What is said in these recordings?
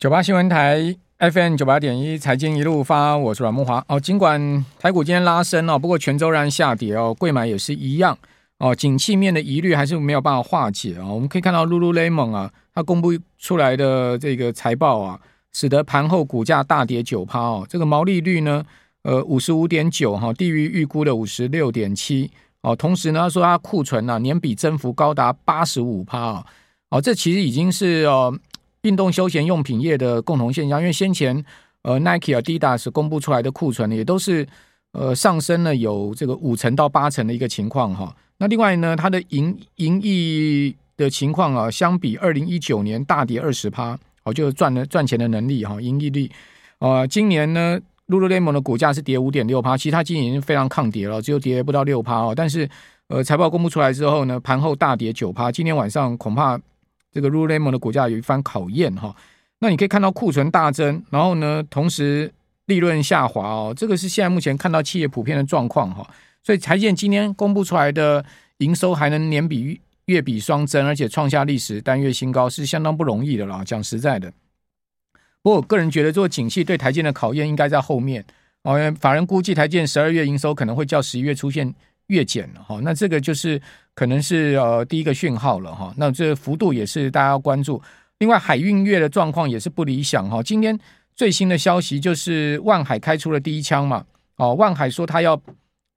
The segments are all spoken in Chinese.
九八新闻台 FM 九八点一财经一路发，我是阮慕驊哦。尽管台股今天拉升哦，不过权周然下跌哦，贵买也是一样哦。景气面的疑虑还是没有办法化解啊、哦。我们可以看到 Lululemon 啊，它公布出来的这个财报啊，使得盘后股价大跌九趴哦。这个毛利率呢，呃，五十五点九哈，低于预估的五十六点七哦。同时呢，他说它库存啊，年比增幅高达八十五趴。哦，这其实已经是哦。运动休闲用品业的共同现象，因为先前呃 Nike、Adidas 公布出来的库存也都是呃上升了有这个五成到八成的一个情况哈。那另外呢，它的营营益的情况啊，相比二零一九年大跌二十趴，哦，就赚了赚钱的能力哈，营益率啊，今年呢，Lululemon 的股价是跌五点六趴，其实它今年已经非常抗跌了，只有跌不到六趴哦。但是呃财报公布出来之后呢，盘后大跌九趴，今天晚上恐怕。这个 Lululemon 的股价有一番考验哈，那你可以看到库存大增，然后呢，同时利润下滑哦，这个是现在目前看到企业普遍的状况哈，所以台建今天公布出来的营收还能年比月比双增，而且创下历史单月新高，是相当不容易的啦。讲实在的，不过我个人觉得，做景气对台建的考验应该在后面哦。法人估计台建十二月营收可能会较十一月出现月减了哈，那这个就是。可能是呃第一个讯号了哈，那这幅度也是大家要关注。另外，海运月的状况也是不理想哈。今天最新的消息就是万海开出了第一枪嘛，哦，万海说他要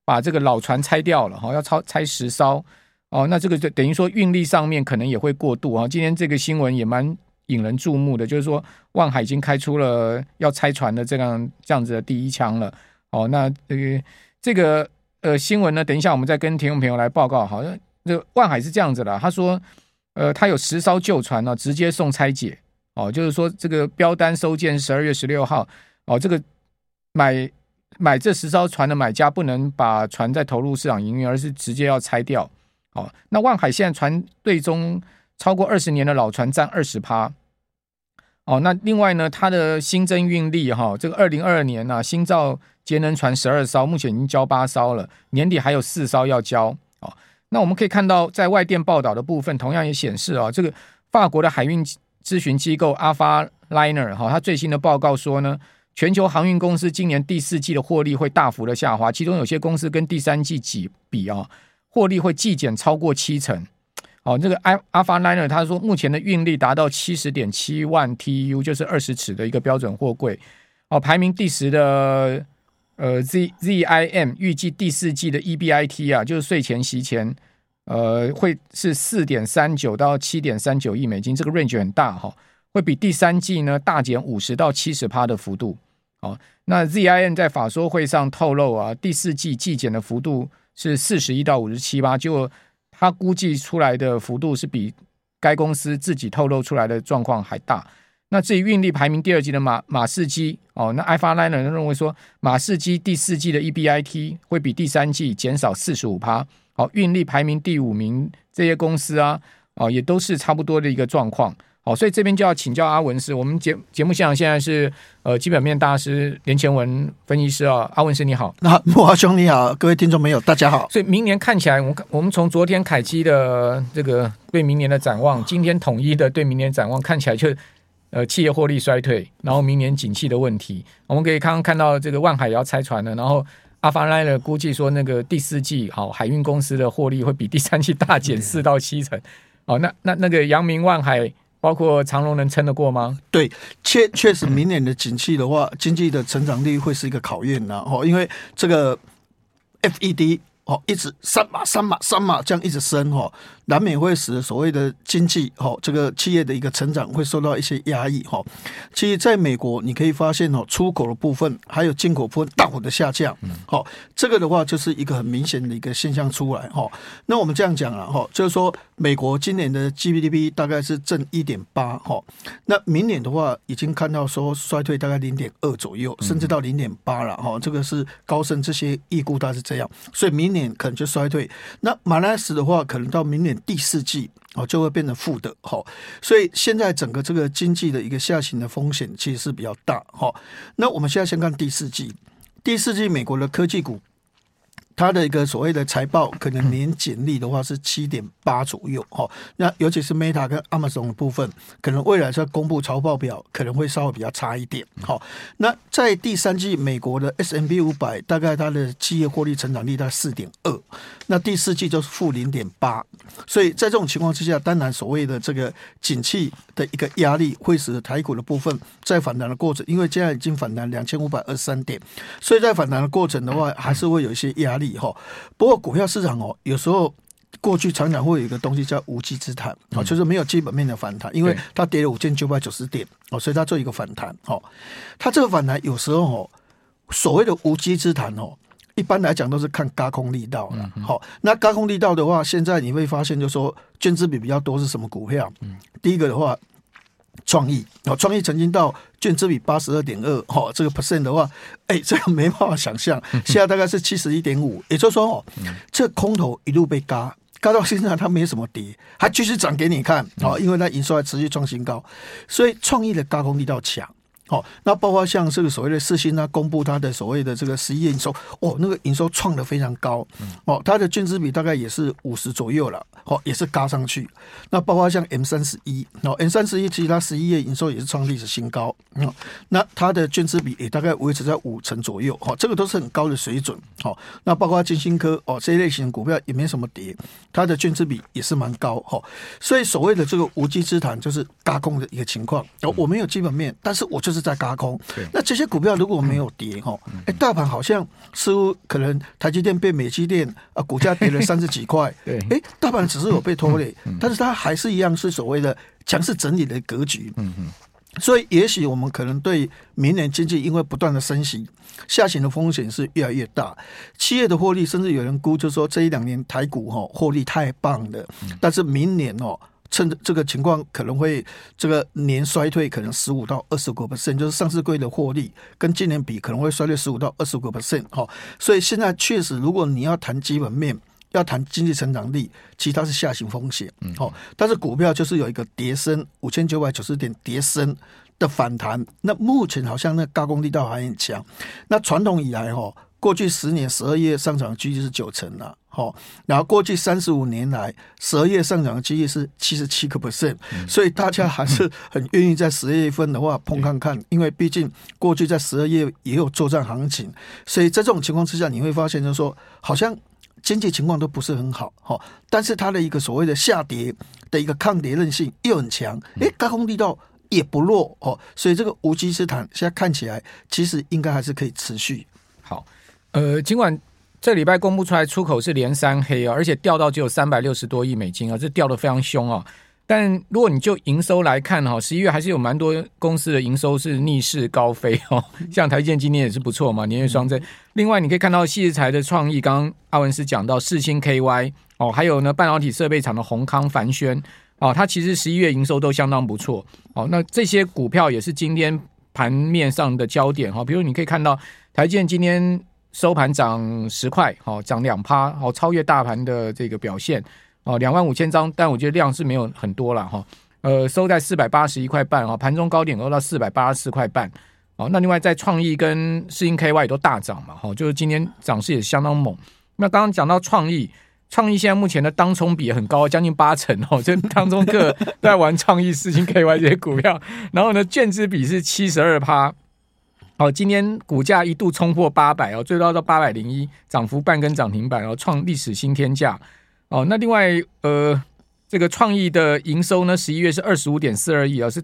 把这个老船拆掉了哈，要拆拆十艘哦，那这个就等于说运力上面可能也会过度啊。今天这个新闻也蛮引人注目的，就是说万海已经开出了要拆船的这样这样子的第一枪了。哦，那这个这个呃新闻呢，等一下我们再跟听众朋友来报告，好像。这万海是这样子的，他说，呃，他有十艘旧船呢，直接送拆解，哦，就是说这个标单收件十二月十六号，哦，这个买买这十艘船的买家不能把船再投入市场营运，而是直接要拆掉，哦，那万海现在船队中超过二十年的老船占二十趴，哦，那另外呢，它的新增运力哈，这个二零二二年呢，新造节能船十二艘，目前已经交八艘了，年底还有四艘要交，哦。那我们可以看到，在外电报道的部分，同样也显示啊，这个法国的海运咨询机构 Alpha Liner 哈，它最新的报告说呢，全球航运公司今年第四季的获利会大幅的下滑，其中有些公司跟第三季比比啊，获利会季减超过七成。哦，这个 Alpha Liner 他说，目前的运力达到七十点七万 T U，就是二十尺的一个标准货柜，哦，排名第十的。呃，Z Z I M 预计第四季的 E B I T 啊，就是税前息钱，呃，会是四点三九到七点三九亿美金，这个 range 很大哈，会比第三季呢大减五十到七十趴的幅度。哦，那 Z I M 在法说会上透露啊，第四季季减的幅度是四十一到五十七趴，就他估计出来的幅度是比该公司自己透露出来的状况还大。那至于运力排名第二季的马马士基哦，那 Alphaliner 认为说马士基第四季的 EBIT 会比第三季减少四十五趴。好，运力排名第五名这些公司啊，哦也都是差不多的一个状况。好，所以这边就要请教阿文师，我们节节目现场现在是呃基本面大师连前文分析师啊，阿文师你好，那木华兄你好，各位听众朋友大家好。所以明年看起来，我我们从昨天凯基的这个对明年的展望，今天统一的对明年展望看起来就。呃，企业获利衰退，然后明年景气的问题，我们可以刚刚看到这个万海也要拆船了，然后阿凡莱呢估计说那个第四季好海运公司的获利会比第三季大减四到七成，哦，那那那个阳明万海包括长隆能撑得过吗？对，确确实明年的景气的话，经济的成长率会是一个考验呐，哦，因为这个 FED 哦一直三码三码三码这样一直升哈。难免会使所谓的经济哈，这个企业的一个成长会受到一些压抑哈。其实，在美国你可以发现哦，出口的部分还有进口部分大幅的下降。好，这个的话就是一个很明显的一个现象出来哈。那我们这样讲了哈，就是说美国今年的 GDP 大概是正一点八哈，那明年的话已经看到说衰退大概零点二左右，甚至到零点八了哈。这个是高盛这些预估它是这样，所以明年可能就衰退。那马来西亚的话，可能到明年。第四季哦，就会变成负的好，所以现在整个这个经济的一个下行的风险其实是比较大好。那我们现在先看第四季，第四季美国的科技股它的一个所谓的财报，可能年减率的话是七点八左右哈。那尤其是 Meta 跟 Amazon 的部分，可能未来在公布财报表可能会稍微比较差一点。好，那在第三季，美国的 S&P 五百大概它的企业获利成长率在四点二，那第四季就是负零点八。所以在这种情况之下，当然所谓的这个景气的一个压力，会使台股的部分在反弹的过程，因为现在已经反弹两千五百二十三点，所以在反弹的过程的话，还是会有一些压力。哈，不过股票市场哦，有时候过去常常会有一个东西叫无稽之谈，啊，就是没有基本面的反弹，因为它跌了五千九百九十点哦，所以它做一个反弹。哦，它这个反弹有时候哦，所谓的无稽之谈哦，一般来讲都是看高空力道了。好，那高空力道的话，现在你会发现，就是说券资比比较多是什么股票？第一个的话。创意。哦，创意曾经到券资比八十二点二，哈，这个 percent 的话，哎，这个没办法想象，现在大概是七十一点五，也就是说哦，这空头一路被嘎，嘎到现在它没什么跌，还继续涨给你看，哦，因为它营收还持续创新高，所以创意的高空力道强。好，那包括像这个所谓的四星呢，公布它的所谓的这个十一月营收，哦，那个营收创的非常高，哦，它的净资比大概也是五十左右了，哦，也是嘎上去。那包括像 M 三十一，哦，M 三十一其实它十一月营收也是创历史新高，哦，那它的净资比也大概维持在五成左右，哦，这个都是很高的水准，哦，那包括金星科，哦，这一类型的股票也没什么跌，它的净资比也是蛮高，哈，所以所谓的这个无稽之谈就是嘎空的一个情况，哦，我没有基本面，但是我就是。在轧空，那这些股票如果没有跌哈，哎，大盘好像似乎可能台积电被美积电啊，股价跌了三十几块，对，哎，大盘只是有被拖累，但是它还是一样是所谓的强势整理的格局，嗯嗯，所以也许我们可能对明年经济因为不断的升息，下行的风险是越来越大，企业的获利甚至有人估就是说这一两年台股哈获利太棒了，但是明年哦。趁着这个情况可能会这个年衰退，可能十五到二十个 percent，就是上市柜的获利跟今年比可能会衰退十五到二十个 percent 哈。所以现在确实，如果你要谈基本面，要谈经济成长力，其实它是下行风险，嗯，好，但是股票就是有一个跌升五千九百九十点跌升的反弹，那目前好像那高工力道还很强，那传统以来哈。过去十年十二月上涨的几率是九成了，好，然后过去三十五年来十二月上涨的几率是七十七个 percent，所以大家还是很愿意在十二月份的话碰看看，因为毕竟过去在十二月也有作战行情，所以在这种情况之下，你会发现就是说，好像经济情况都不是很好，哈，但是它的一个所谓的下跌的一个抗跌韧性又很强，诶，高空力道也不弱，哦，所以这个无稽之谈现在看起来其实应该还是可以持续，好。呃，尽管这礼拜公布出来出口是连三黑啊，而且掉到只有三百六十多亿美金啊，这掉的非常凶啊。但如果你就营收来看哈，十一月还是有蛮多公司的营收是逆势高飞哦，像台积电今年也是不错嘛，年月双增。另外你可以看到矽智财的创意，刚刚阿文斯讲到世芯 KY 哦，还有呢半导体设备厂的宏康帆宣哦，它其实十一月营收都相当不错哦。那这些股票也是今天盘面上的焦点哈，比如你可以看到台积电今天。收盘涨十块，好涨两趴，好超越大盘的这个表现，哦，两万五千张，但我觉得量是没有很多了哈，呃，收在四百八十一块半啊，盘中高点都到四百八十四块半，哦，那另外在创意跟世芯 KY 都大涨嘛，哈，就是今天涨势也相当猛。那刚刚讲到创意，创意现在目前的当冲比很高，将近八成哦，这当中客在玩创意、世芯 KY 这些股票，然后呢，券资比是七十二趴。好，今天股价一度冲破八百哦，最高到八百零一，涨幅半根涨停板哦，创历史新天价哦。那另外呃，这个创意的营收呢，十一月是二十五点四二亿啊，是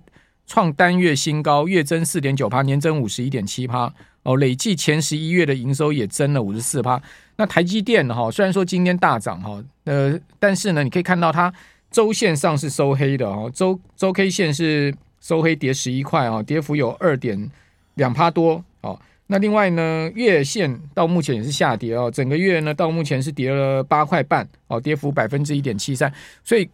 创单月新高，月增四点九趴，年增五十一点七趴哦。累计前十一月的营收也增了五十四趴。那台积电哈，虽然说今天大涨哈，呃，但是呢，你可以看到它周线上是收黑的哦，周周 K 线是收黑跌十一块啊，跌幅有二点。两趴多哦，那另外呢，月线到目前也是下跌哦，整个月呢到目前是跌了八块半哦，跌幅百分之一点七三，所以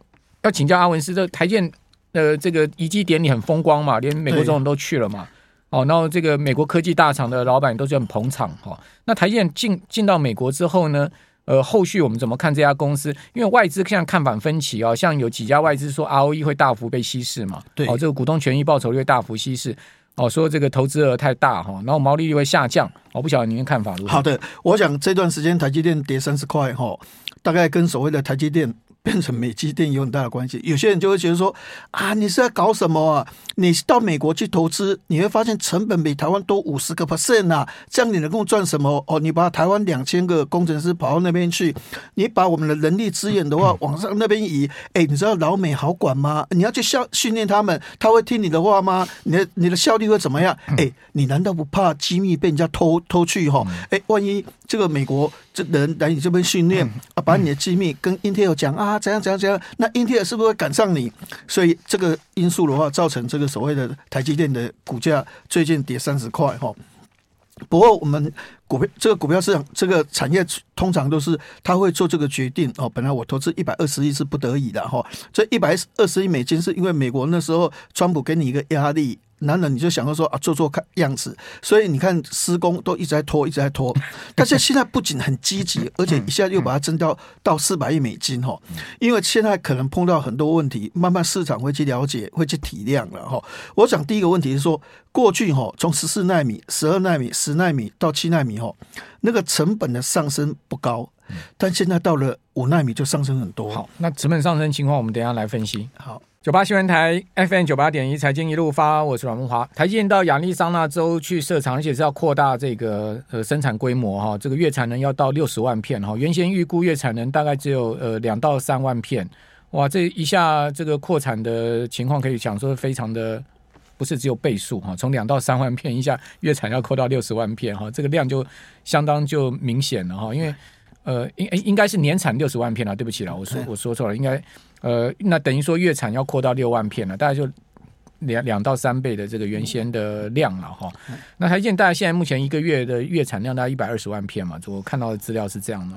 要请教阿文斯，这台积电呃这个移机典礼很风光嘛，连美国总统都去了嘛，哦，然后这个美国科技大厂的老板都是很捧场哈、哦，那台积电进进到美国之后呢，呃，后续我们怎么看这家公司？因为外资现在看法分歧哦，像有几家外资说 ROE 会大幅被稀释嘛，对，哦，这个股东权益报酬率会大幅稀释。哦，说这个投资额太大哈，然后毛利率会下降。我不晓得您的看法如何？好的，我想这段时间台积电跌三十块哈，大概跟所谓的台积电。变成美积电有很大的关系，有些人就会觉得说啊，你是在搞什么啊？你到美国去投资，你会发现成本比台湾多五十个 percent 啊，这样你能够赚什么？哦，你把台湾两千个工程师跑到那边去，你把我们的人力资源的话往上那边移，哎，你知道老美好管吗？你要去训训练他们，他会听你的话吗？你的你的效率会怎么样？哎，你难道不怕机密被人家偷偷去哈？哎，万一这个美国这人来你这边训练啊，把你的机密跟 Intel 讲啊？怎样怎样怎样？那英特尔是不是会赶上你？所以这个因素的话，造成这个所谓的台积电的股价最近跌三十块哈。不过我们股票这个股票市场这个产业通常都是他会做这个决定哦。本来我投资一百二十亿是不得已的哈，这一百二十亿美金是因为美国那时候川普给你一个压力。男人你就想到说啊，做做看样子，所以你看施工都一直在拖，一直在拖。但是现在不仅很积极，而且一下又把它增到到四百亿美金哈。因为现在可能碰到很多问题，慢慢市场会去了解，会去体谅了哈。我想第一个问题是说，过去哈从十四纳米、十二纳米、十纳米到七纳米哈，那个成本的上升不高，但现在到了五纳米就上升很多。好，那成本上升情况，我们等一下来分析。好。九八新闻台 FM 九八点一财经一路发，我是阮文华。台积电到亚利桑那州去设厂，而且是要扩大这个呃生产规模哈，这个月产能要到六十万片哈，原先预估月产能大概只有呃两到三万片，哇，这一下这个扩产的情况可以讲说非常的不是只有倍数哈，从两到三万片一下月产要扩到六十万片哈，这个量就相当就明显了哈，因为呃应应该是年产六十万片了，对不起了，我说我说错了，应该。呃，那等于说月产要扩到六万片了，大概就两两到三倍的这个原先的量了哈。那台积电大概现在目前一个月的月产量大概一百二十万片嘛，我看到的资料是这样的。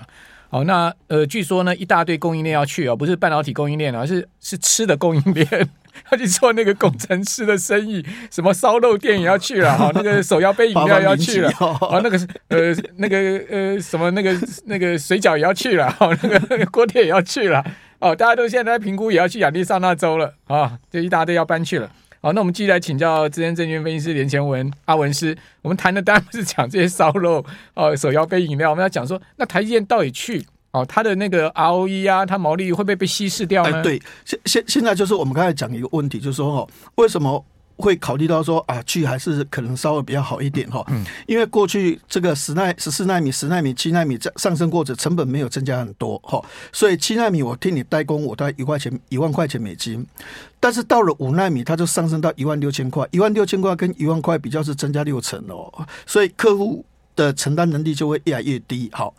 好，那呃，据说呢，一大堆供应链要去哦，不是半导体供应链而是是吃的供应链，要去做那个工程师的生意，什么烧肉店也要去了哈，那个手摇杯饮料也要去了，啊，那个呃那个呃什么那个那个水饺也要去了，哈，那个锅贴也要去了。哦，大家都现在在评估，也要去亚利桑那州了啊！这一大堆要搬去了。好，那我们继续来请教资深证券分析师连前文阿文师。我们谈的当然不是讲这些烧肉哦，手摇杯饮料，我们要讲说，那台积电到底去哦，它的那个 ROE 啊，它毛利会不会被稀释掉呢？对，现现现在就是我们刚才讲一个问题，就是说哦，为什么？会考虑到说啊，去还是可能稍微比较好一点哈，因为过去这个十奈、十四纳米、十纳米、七纳米在上升过程，成本没有增加很多哈，所以七纳米我替你代工，我大概一块钱、一万块钱美金，但是到了五纳米，它就上升到一万六千块，一万六千块跟一万块比较是增加六成哦，所以客户的承担能力就会越来越低。好，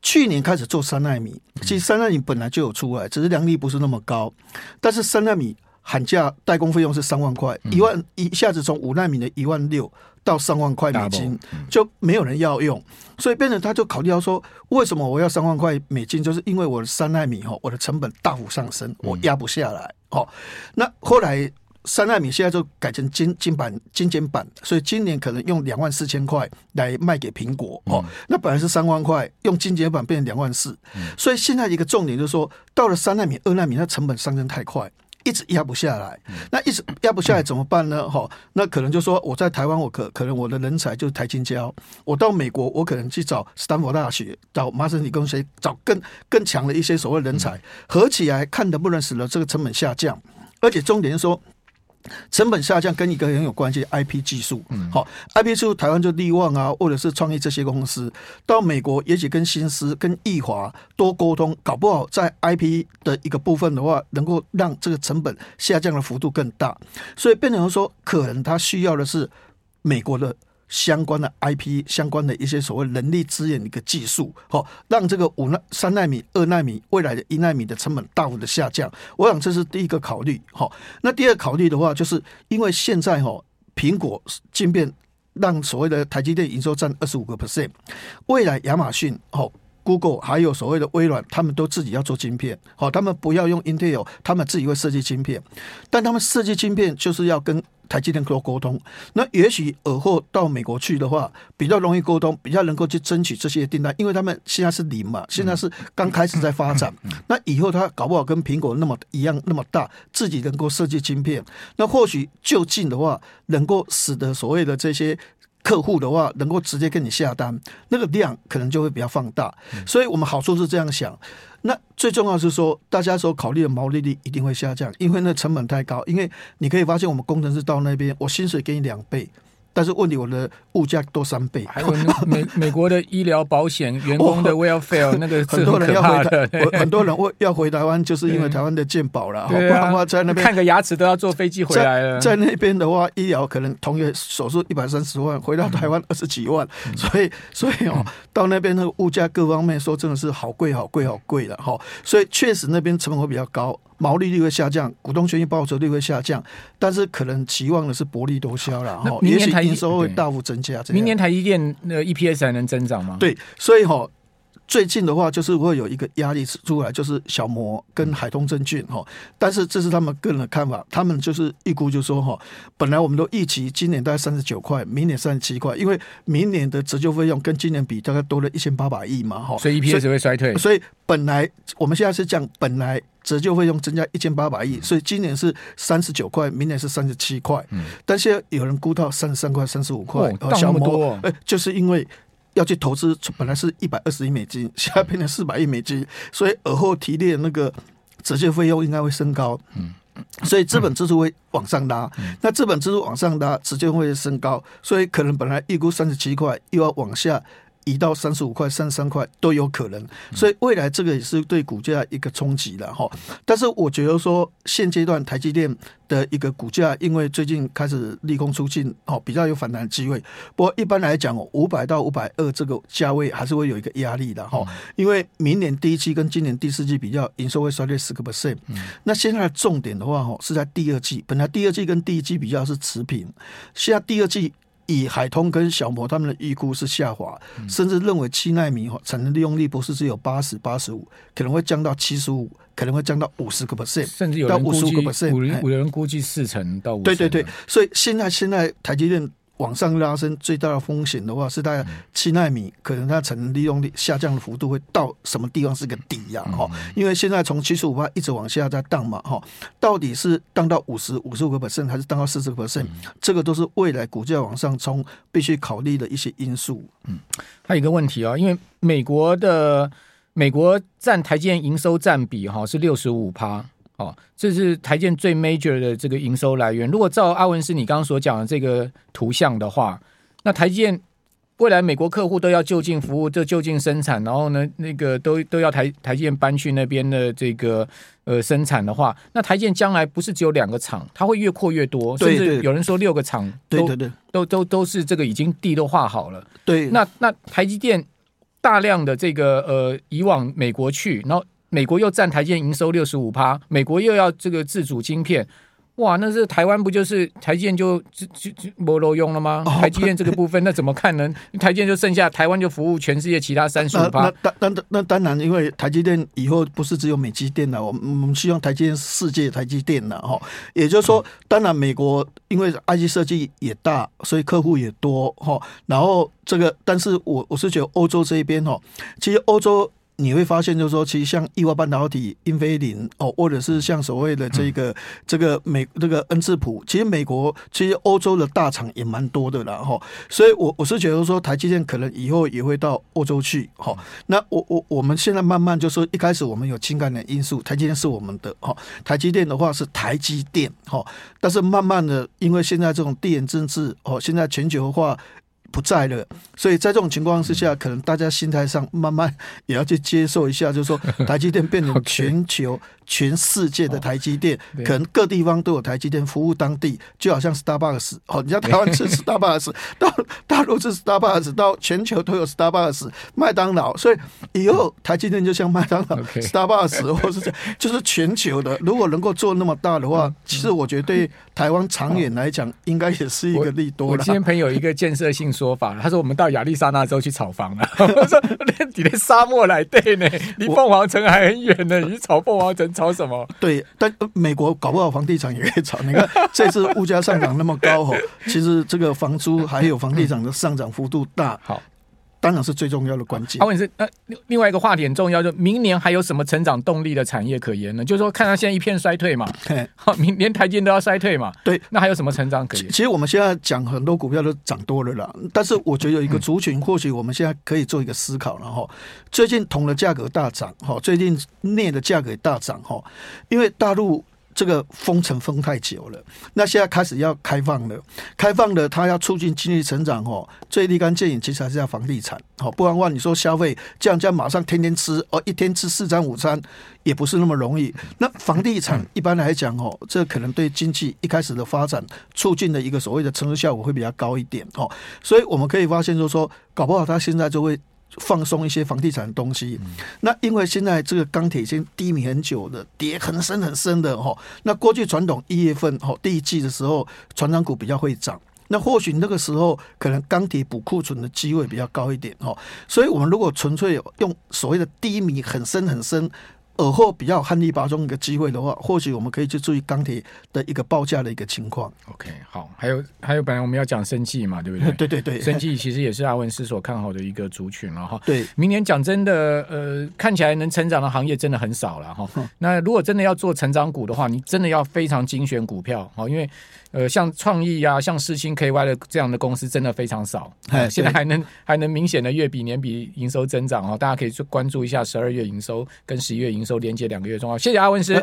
去年开始做三纳米，其实三纳米本来就有出来，只是良率不是那么高，但是三纳米。喊价代工费用是三万块，一万一下子从五纳米的一万六到三万块美金，就没有人要用，所以变成他就考虑到说，为什么我要三万块美金？就是因为我的三纳米哈，我的成本大幅上升，我压不下来。哦，那后来三纳米现在就改成金金版精简版，所以今年可能用两万四千块来卖给苹果。哦，那本来是三万块，用精简版变成两万四，所以现在一个重点就是说，到了三纳米、二纳米，它成本上升太快。一直压不下来，那一直压不下来怎么办呢？哈，那可能就说我在台湾，我可可能我的人才就是台青交，我到美国，我可能去找斯坦福大学、找麻省理工学，找更更强的一些所谓人才，合起来看能不能使得这个成本下降，而且重点是说。成本下降跟一个很有关系，IP 技术。好，IP 技术台湾就力旺啊，或者是创业这些公司，到美国也许跟新思、跟易华多沟通，搞不好在 IP 的一个部分的话，能够让这个成本下降的幅度更大。所以变成说，可能他需要的是美国的。相关的 IP，相关的一些所谓人力资源的一个技术，好，让这个五奈、三奈米、二奈米，未来的一奈米的成本大幅的下降。我想这是第一个考虑。好，那第二考虑的话，就是因为现在哈，苹果晶片让所谓的台积电营收占二十五个 percent，未来亚马逊好。Google 还有所谓的微软，他们都自己要做晶片，好，他们不要用 Intel，他们自己会设计晶片，但他们设计晶片就是要跟台积电沟沟通。那也许尔后到美国去的话，比较容易沟通，比较能够去争取这些订单，因为他们现在是零嘛，现在是刚开始在发展。那以后他搞不好跟苹果那么一样那么大，自己能够设计晶片，那或许就近的话，能够使得所谓的这些。客户的话能够直接跟你下单，那个量可能就会比较放大，所以我们好处是这样想。那最重要是说，大家所考虑的毛利率一定会下降，因为那成本太高。因为你可以发现，我们工程师到那边，我薪水给你两倍。但是问题，我的物价多三倍，还有美 美国的医疗保险、员工的 welfare，那个很多人要回台，很多人要回台湾，就是因为台湾的健保了。不然的话，在那边看个牙齿都要坐飞机回来了。在那边的话，医疗可能同月手术一百三十万，回到台湾二十几万，所以所以哦，到那边那个物价各方面说真的是好贵好贵好贵了哈。所以确实那边成本会比较高。毛利率会下降，股东权益报酬率会下降，但是可能期望的是薄利多销了哈。也许营收会大幅增加。明年台积电那 EPS 还能增长吗？对，所以哈。最近的话，就是会有一个压力出来，就是小摩跟海通证券哈，但是这是他们个人的看法，他们就是预估就说哈，本来我们都预期今年大概三十九块，明年三十七块，因为明年的折旧费用跟今年比大概多了一千八百亿嘛哈，所以 EPS 会衰退，所以本来我们现在是讲本来折旧费用增加一千八百亿，所以今年是三十九块，明年是三十七块，但现在有人估到三十三块、三十五块，小摩哎，就是因为。要去投资，本来是一百二十亿美金，现在变成四百亿美金，所以尔后提炼那个折旧费用应该会升高，嗯，所以资本支出会往上拉，那资本支出往上拉，直接会升高，所以可能本来预估三十七块，又要往下。移到三十五块、三十三块都有可能，所以未来这个也是对股价一个冲击了哈。但是我觉得说，现阶段台积电的一个股价，因为最近开始利空出尽，哦，比较有反弹的机会。不过一般来讲，五百到五百二这个价位还是会有一个压力的哈。因为明年第一季跟今年第四季比较，营收会衰退十个 percent。那现在的重点的话，哈，是在第二季。本来第二季跟第一季比较是持平，现在第二季。以海通跟小摩他们的预估是下滑，甚至认为七纳米哈产能利用率不是只有八十八十五，可能会降到七十五，可能会降到五十个 percent，甚至有人估计，有人估计四成到五。对对对，所以现在现在台积电。往上拉升最大的风险的话，是在七纳米，可能它产能利用率下降的幅度会到什么地方是个底呀？哈，因为现在从七十五趴一直往下在荡嘛，哈，到底是荡到五十五十五个 percent，还是荡到四十个 percent？这个都是未来股价往上冲必须考虑的一些因素。嗯，还有一个问题啊，因为美国的美国占台积电营收占比哈是六十五趴。哦，这是台积电最 major 的这个营收来源。如果照阿文斯你刚刚所讲的这个图像的话，那台积电未来美国客户都要就近服务，就就近生产，然后呢，那个都都要台台积电搬去那边的这个呃生产的话，那台积电将来不是只有两个厂，它会越扩越多，甚至有人说六个厂，对对对，都都都是这个已经地都画好了。对，那那台积电大量的这个呃移往美国去，然后。美国又占台积电营收六十五趴，美国又要这个自主晶片，哇，那是台湾不就是台积电就就就就没路用了吗？台积电这个部分，那怎么看呢？台积电就剩下台湾就服务全世界其他三十五趴。那那那那当然，因为台积电以后不是只有美积电了，我们我们希望台积电世界台积电了哈。也就是说，当然美国因为 IC 设计也大，所以客户也多哈。然后这个，但是我我是觉得欧洲这一边哈，其实欧洲。你会发现，就是说，其实像意法半导体、英飞凌哦，或者是像所谓的这个这个美这个恩智浦，其实美国其实欧洲的大厂也蛮多的啦哈。所以我我是觉得说，台积电可能以后也会到欧洲去哈。那我我我们现在慢慢就是说，一开始我们有情感的因素，台积电是我们的哈。台积电的话是台积电哈，但是慢慢的，因为现在这种地缘政治哦，现在全球化。不在了，所以在这种情况之下，可能大家心态上慢慢 也要去接受一下，就是说 台积电变成全球全世界的台积电，可能各地方都有台积电服务当地，就好像 Starbucks 哦，你在台湾吃 Starbucks，到大陆吃 Starbucks，到全球都有 Starbucks，麦当劳，所以以后台积电就像麦当劳、Starbucks 或是这样，就是全球的。如果能够做那么大的话，其实我觉得对台湾长远来讲，应该也是一个利多。我今天朋友一个建设性说法，他说我们到亚利桑那州去炒房了。我说你连沙漠来对呢，离凤凰城还很远呢，你炒凤凰城炒什么？对，但美国搞不好房地产也可以炒。你看 这次物价上涨那么高吼，其实这个房租还有房地产的上涨幅度大。好。当然是最重要的关键。啊，问是，那另外一个话题很重要，就明年还有什么成长动力的产业可言呢？就是说，看它现在一片衰退嘛，好，明年台积电都要衰退嘛，对，那还有什么成长可言？其实我们现在讲很多股票都涨多了啦，但是我觉得有一个族群，或许我们现在可以做一个思考了哈。最近铜的价格大涨，哈，最近镍的价格也大涨，哈，因为大陆。这个封城封太久了，那现在开始要开放了，开放了，它要促进经济成长哦，最立竿见影，其实还是要房地产哦，不然的话，你说消费这样这样马上天天吃哦，一天吃四餐午餐也不是那么容易。那房地产一般来讲哦，这可能对经济一开始的发展促进的一个所谓的成熟效果会比较高一点哦，所以我们可以发现就是说，搞不好它现在就会。放松一些房地产的东西，那因为现在这个钢铁已经低迷很久了，跌很深很深的哈。那过去传统一月份哈第一季的时候，船长股比较会涨，那或许那个时候可能钢铁补库存的机会比较高一点哈。所以我们如果纯粹用所谓的低迷很深很深。尔后比较旱地拔葱一个机会的话，或许我们可以去注意钢铁的一个报价的一个情况。OK，好，还有还有，本来我们要讲生计嘛，对不对？对对对，生计其实也是阿文斯所看好的一个族群了哈。对，明年讲真的，呃，看起来能成长的行业真的很少了哈。那如果真的要做成长股的话，你真的要非常精选股票哈，因为。呃，像创意啊，像世星 KY 的这样的公司真的非常少，呃、现在还能还能明显的月比年比营收增长哦，大家可以去关注一下十二月营收跟十一月营收连接两个月重要。谢谢阿文师。